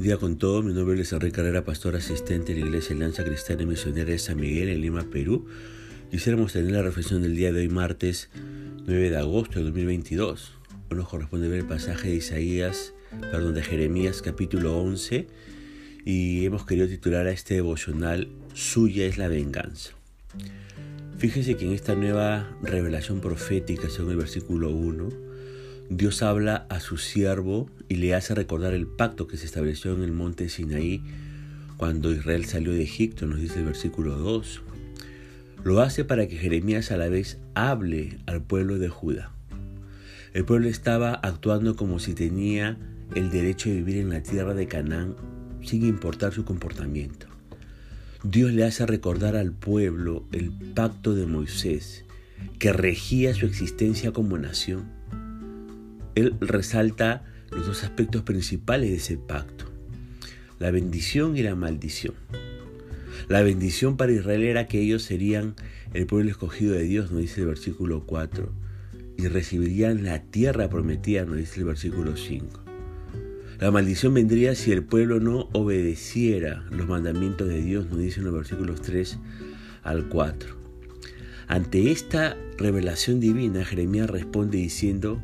Buen día con todos. Mi nombre es Enrique Carrera, pastor asistente de la Iglesia Lanza Cristiana Misionera de San Miguel en Lima, Perú. Quisiéramos tener la reflexión del día de hoy, martes 9 de agosto de 2022. Hoy nos corresponde ver el pasaje de Isaías, perdón, de Jeremías capítulo 11 y hemos querido titular a este devocional Suya es la venganza. Fíjense que en esta nueva revelación profética, según el versículo 1, Dios habla a su siervo y le hace recordar el pacto que se estableció en el monte Sinaí cuando Israel salió de Egipto, nos dice el versículo 2. Lo hace para que Jeremías a la vez hable al pueblo de Judá. El pueblo estaba actuando como si tenía el derecho de vivir en la tierra de Canaán sin importar su comportamiento. Dios le hace recordar al pueblo el pacto de Moisés que regía su existencia como nación él resalta los dos aspectos principales de ese pacto, la bendición y la maldición. La bendición para Israel era que ellos serían el pueblo escogido de Dios, nos dice el versículo 4, y recibirían la tierra prometida, nos dice el versículo 5. La maldición vendría si el pueblo no obedeciera los mandamientos de Dios, nos dicen los versículos 3 al 4. Ante esta revelación divina, Jeremías responde diciendo,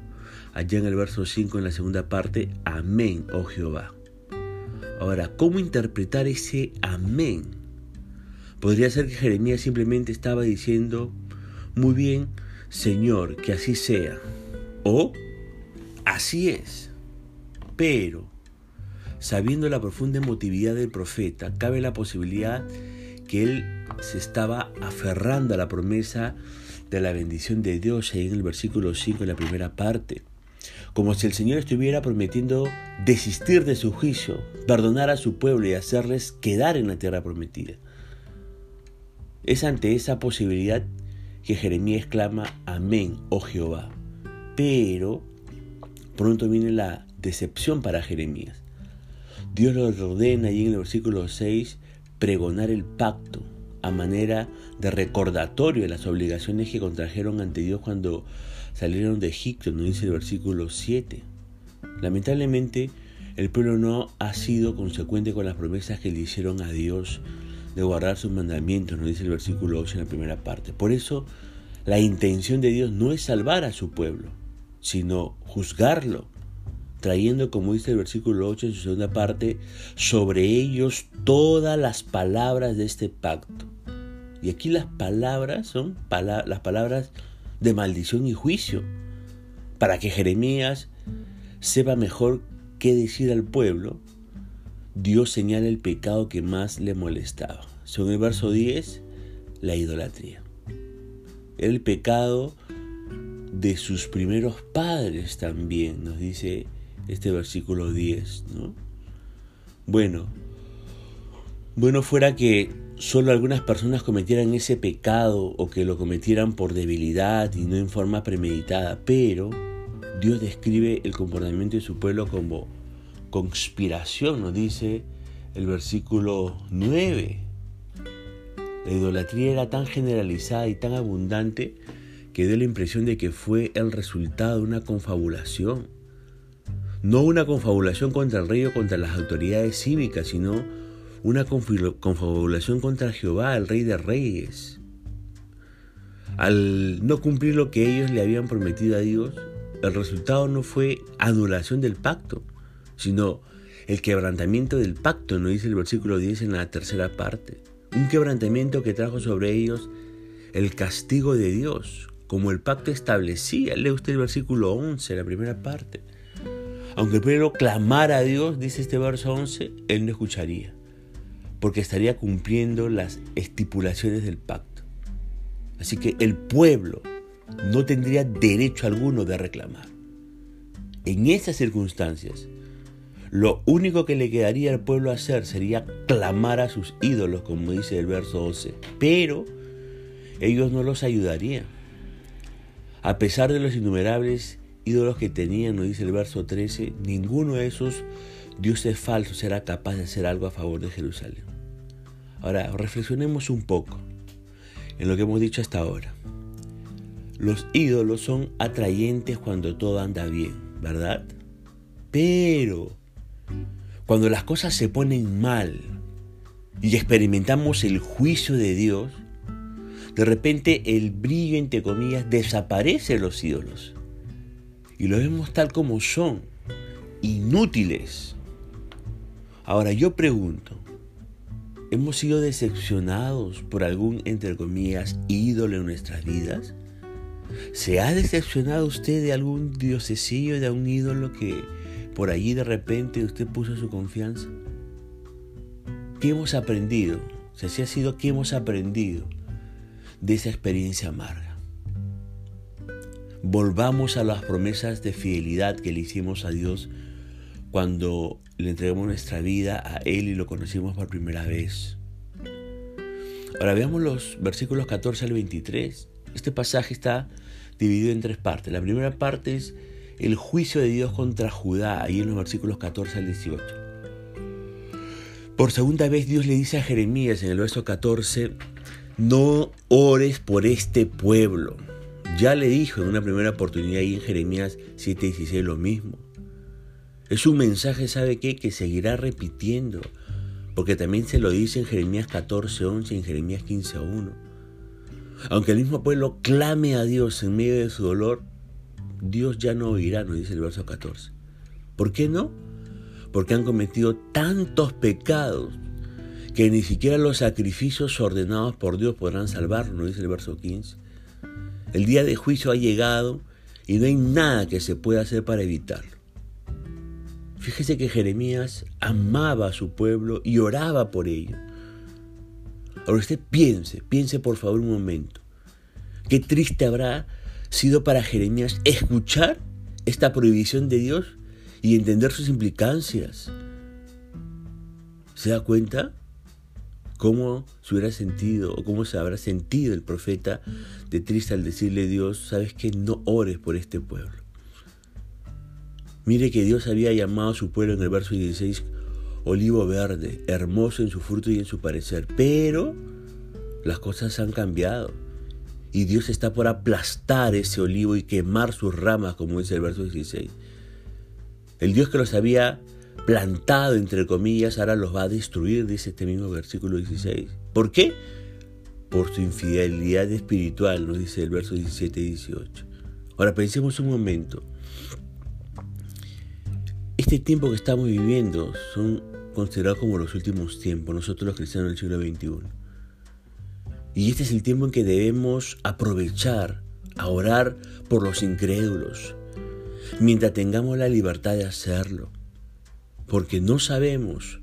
allá en el verso 5 en la segunda parte, amén, oh Jehová. Ahora, ¿cómo interpretar ese amén? Podría ser que Jeremías simplemente estaba diciendo, muy bien, Señor, que así sea. O, así es. Pero, sabiendo la profunda emotividad del profeta, cabe la posibilidad que él se estaba aferrando a la promesa de la bendición de Dios ahí en el versículo 5 en la primera parte como si el Señor estuviera prometiendo desistir de su juicio, perdonar a su pueblo y hacerles quedar en la tierra prometida. Es ante esa posibilidad que Jeremías clama, Amén, oh Jehová. Pero pronto viene la decepción para Jeremías. Dios lo ordena allí en el versículo 6 pregonar el pacto a manera de recordatorio de las obligaciones que contrajeron ante Dios cuando salieron de Egipto, nos dice el versículo 7. Lamentablemente, el pueblo no ha sido consecuente con las promesas que le hicieron a Dios de guardar sus mandamientos, nos dice el versículo 8 en la primera parte. Por eso, la intención de Dios no es salvar a su pueblo, sino juzgarlo, trayendo, como dice el versículo 8 en su segunda parte, sobre ellos todas las palabras de este pacto. Y aquí las palabras son las palabras de maldición y juicio, para que Jeremías sepa mejor qué decir al pueblo, Dios señala el pecado que más le molestaba. Según el verso 10, la idolatría. el pecado de sus primeros padres también, nos dice este versículo 10, ¿no? Bueno, bueno fuera que solo algunas personas cometieran ese pecado o que lo cometieran por debilidad y no en forma premeditada, pero Dios describe el comportamiento de su pueblo como conspiración, nos dice el versículo 9. La idolatría era tan generalizada y tan abundante que dio la impresión de que fue el resultado de una confabulación. No una confabulación contra el rey o contra las autoridades cívicas, sino una confabulación contra Jehová, el Rey de Reyes. Al no cumplir lo que ellos le habían prometido a Dios, el resultado no fue anulación del pacto, sino el quebrantamiento del pacto, nos dice el versículo 10 en la tercera parte. Un quebrantamiento que trajo sobre ellos el castigo de Dios, como el pacto establecía. Lee usted el versículo 11, la primera parte. Aunque el pueblo clamara a Dios, dice este verso 11, él no escucharía porque estaría cumpliendo las estipulaciones del pacto. Así que el pueblo no tendría derecho alguno de reclamar. En esas circunstancias, lo único que le quedaría al pueblo hacer sería clamar a sus ídolos, como dice el verso 12. Pero ellos no los ayudarían. A pesar de los innumerables ídolos que tenían, nos dice el verso 13, ninguno de esos dioses falsos será capaz de hacer algo a favor de Jerusalén. Ahora, reflexionemos un poco en lo que hemos dicho hasta ahora. Los ídolos son atrayentes cuando todo anda bien, ¿verdad? Pero cuando las cosas se ponen mal y experimentamos el juicio de Dios, de repente el brillo, entre comillas, desaparece de los ídolos. Y lo vemos tal como son, inútiles. Ahora yo pregunto, ¿hemos sido decepcionados por algún, entre comillas, ídolo en nuestras vidas? ¿Se ha decepcionado usted de algún diosecillo, de un ídolo que por allí de repente usted puso su confianza? ¿Qué hemos aprendido? O ha sido qué hemos aprendido de esa experiencia amarga. Volvamos a las promesas de fidelidad que le hicimos a Dios cuando le entregamos nuestra vida a Él y lo conocimos por primera vez. Ahora veamos los versículos 14 al 23. Este pasaje está dividido en tres partes. La primera parte es el juicio de Dios contra Judá, ahí en los versículos 14 al 18. Por segunda vez Dios le dice a Jeremías en el verso 14, no ores por este pueblo. Ya le dijo en una primera oportunidad ahí en Jeremías 7:16 lo mismo. Es un mensaje, ¿sabe qué? Que seguirá repitiendo, porque también se lo dice en Jeremías 14:11 y en Jeremías 15:1. Aunque el mismo pueblo clame a Dios en medio de su dolor, Dios ya no oirá, nos dice el verso 14. ¿Por qué no? Porque han cometido tantos pecados que ni siquiera los sacrificios ordenados por Dios podrán salvarnos, nos dice el verso 15. El día de juicio ha llegado y no hay nada que se pueda hacer para evitarlo. Fíjese que Jeremías amaba a su pueblo y oraba por ello. Ahora usted piense, piense por favor un momento. Qué triste habrá sido para Jeremías escuchar esta prohibición de Dios y entender sus implicancias. ¿Se da cuenta? ¿Cómo se hubiera sentido o cómo se habrá sentido el profeta de triste al decirle a Dios, sabes que no ores por este pueblo? Mire que Dios había llamado a su pueblo en el verso 16 olivo verde, hermoso en su fruto y en su parecer, pero las cosas han cambiado y Dios está por aplastar ese olivo y quemar sus ramas, como dice el verso 16. El Dios que los había plantado, entre comillas, ahora los va a destruir, dice este mismo versículo 16. ¿Por qué? Por su infidelidad espiritual, nos dice el verso 17 y 18. Ahora pensemos un momento. Este tiempo que estamos viviendo son considerados como los últimos tiempos, nosotros los cristianos del siglo XXI. Y este es el tiempo en que debemos aprovechar a orar por los incrédulos, mientras tengamos la libertad de hacerlo, porque no sabemos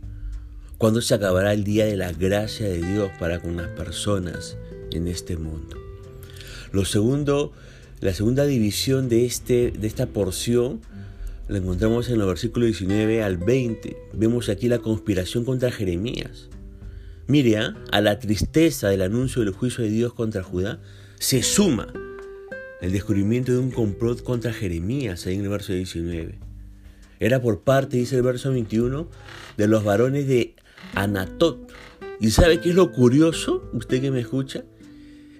cuándo se acabará el día de la gracia de Dios para con las personas en este mundo. Lo segundo, la segunda división de, este, de esta porción la encontramos en los versículos 19 al 20. Vemos aquí la conspiración contra Jeremías. Mire, ¿ah? a la tristeza del anuncio del juicio de Dios contra Judá se suma el descubrimiento de un complot contra Jeremías ahí en el verso 19. Era por parte, dice el verso 21, de los varones de Anatot. ¿Y sabe qué es lo curioso? Usted que me escucha.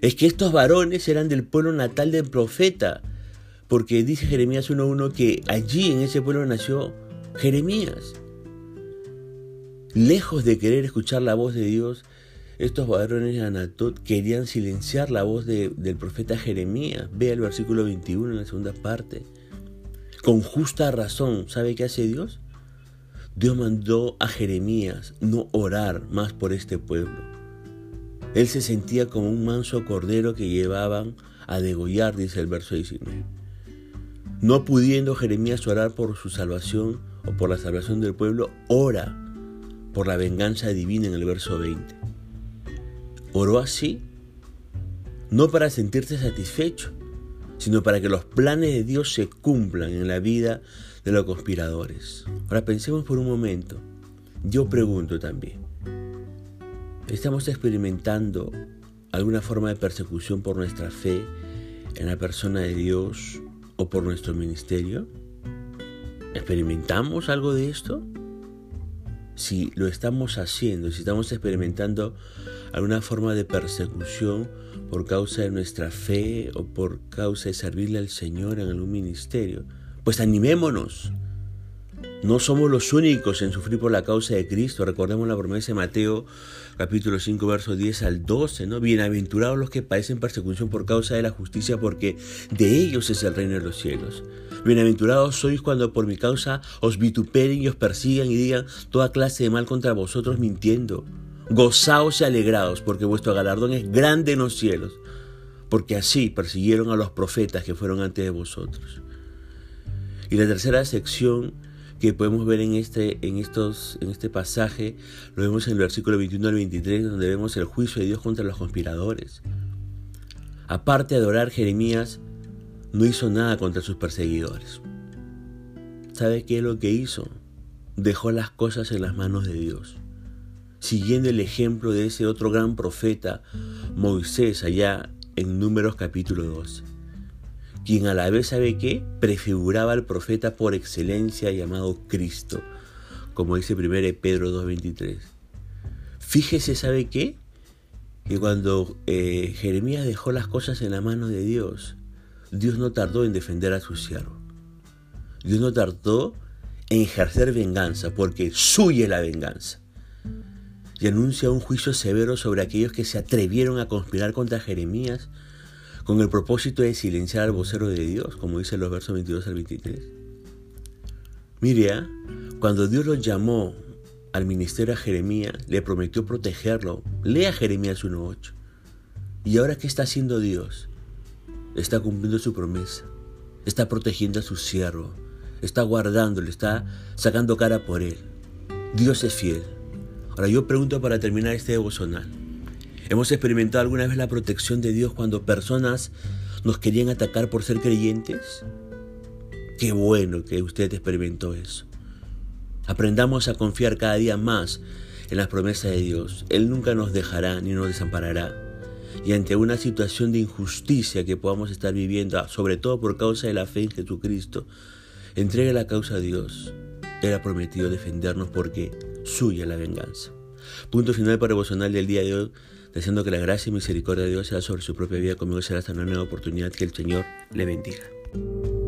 Es que estos varones eran del pueblo natal del profeta. Porque dice Jeremías 1.1 que allí en ese pueblo nació Jeremías. Lejos de querer escuchar la voz de Dios, estos varones de Anatot querían silenciar la voz del profeta Jeremías. Vea el versículo 21 en la segunda parte. Con justa razón, ¿sabe qué hace Dios? Dios mandó a Jeremías no orar más por este pueblo. Él se sentía como un manso cordero que llevaban a degollar, dice el verso 19. No pudiendo Jeremías orar por su salvación o por la salvación del pueblo, ora por la venganza divina en el verso 20. Oró así, no para sentirse satisfecho, sino para que los planes de Dios se cumplan en la vida de los conspiradores. Ahora pensemos por un momento. Yo pregunto también, ¿estamos experimentando alguna forma de persecución por nuestra fe en la persona de Dios o por nuestro ministerio? ¿Experimentamos algo de esto? si lo estamos haciendo, si estamos experimentando alguna forma de persecución por causa de nuestra fe o por causa de servirle al Señor en algún ministerio, pues animémonos No somos los únicos en sufrir por la causa de Cristo. Recordemos la promesa de Mateo capítulo 5 versos 10 al 12, ¿no? Bienaventurados los que padecen persecución por causa de la justicia, porque de ellos es el reino de los cielos. Bienaventurados sois cuando por mi causa os vituperen y os persigan y digan toda clase de mal contra vosotros mintiendo. Gozaos y alegraos, porque vuestro galardón es grande en los cielos, porque así persiguieron a los profetas que fueron antes de vosotros. Y la tercera sección que podemos ver en este, en, estos, en este pasaje, lo vemos en el versículo 21 al 23, donde vemos el juicio de Dios contra los conspiradores. Aparte de adorar, Jeremías no hizo nada contra sus perseguidores. ¿Sabe qué es lo que hizo? Dejó las cosas en las manos de Dios, siguiendo el ejemplo de ese otro gran profeta, Moisés, allá en Números capítulo 12 quien a la vez sabe que prefiguraba al profeta por excelencia llamado Cristo, como dice 1 Pedro 2.23. Fíjese, ¿sabe qué? Que cuando eh, Jeremías dejó las cosas en la mano de Dios, Dios no tardó en defender a su siervo. Dios no tardó en ejercer venganza, porque suya la venganza. Y anuncia un juicio severo sobre aquellos que se atrevieron a conspirar contra Jeremías con el propósito de silenciar al vocero de Dios, como dice los versos 22 al 23. Mire, ¿ah? cuando Dios lo llamó al ministerio a Jeremías, le prometió protegerlo. Lea Jeremías 1.8. ¿Y ahora qué está haciendo Dios? Está cumpliendo su promesa. Está protegiendo a su siervo. Está guardándolo, está sacando cara por él. Dios es fiel. Ahora yo pregunto para terminar este devocional. ¿Hemos experimentado alguna vez la protección de Dios cuando personas nos querían atacar por ser creyentes? Qué bueno que usted experimentó eso. Aprendamos a confiar cada día más en las promesas de Dios. Él nunca nos dejará ni nos desamparará. Y ante una situación de injusticia que podamos estar viviendo, sobre todo por causa de la fe en Jesucristo, entregue la causa a Dios. Él ha prometido defendernos porque suya la venganza. Punto final para devocional del día de hoy deseando que la gracia y misericordia de Dios sea sobre su propia vida. Conmigo será hasta una nueva oportunidad. Que el Señor le bendiga.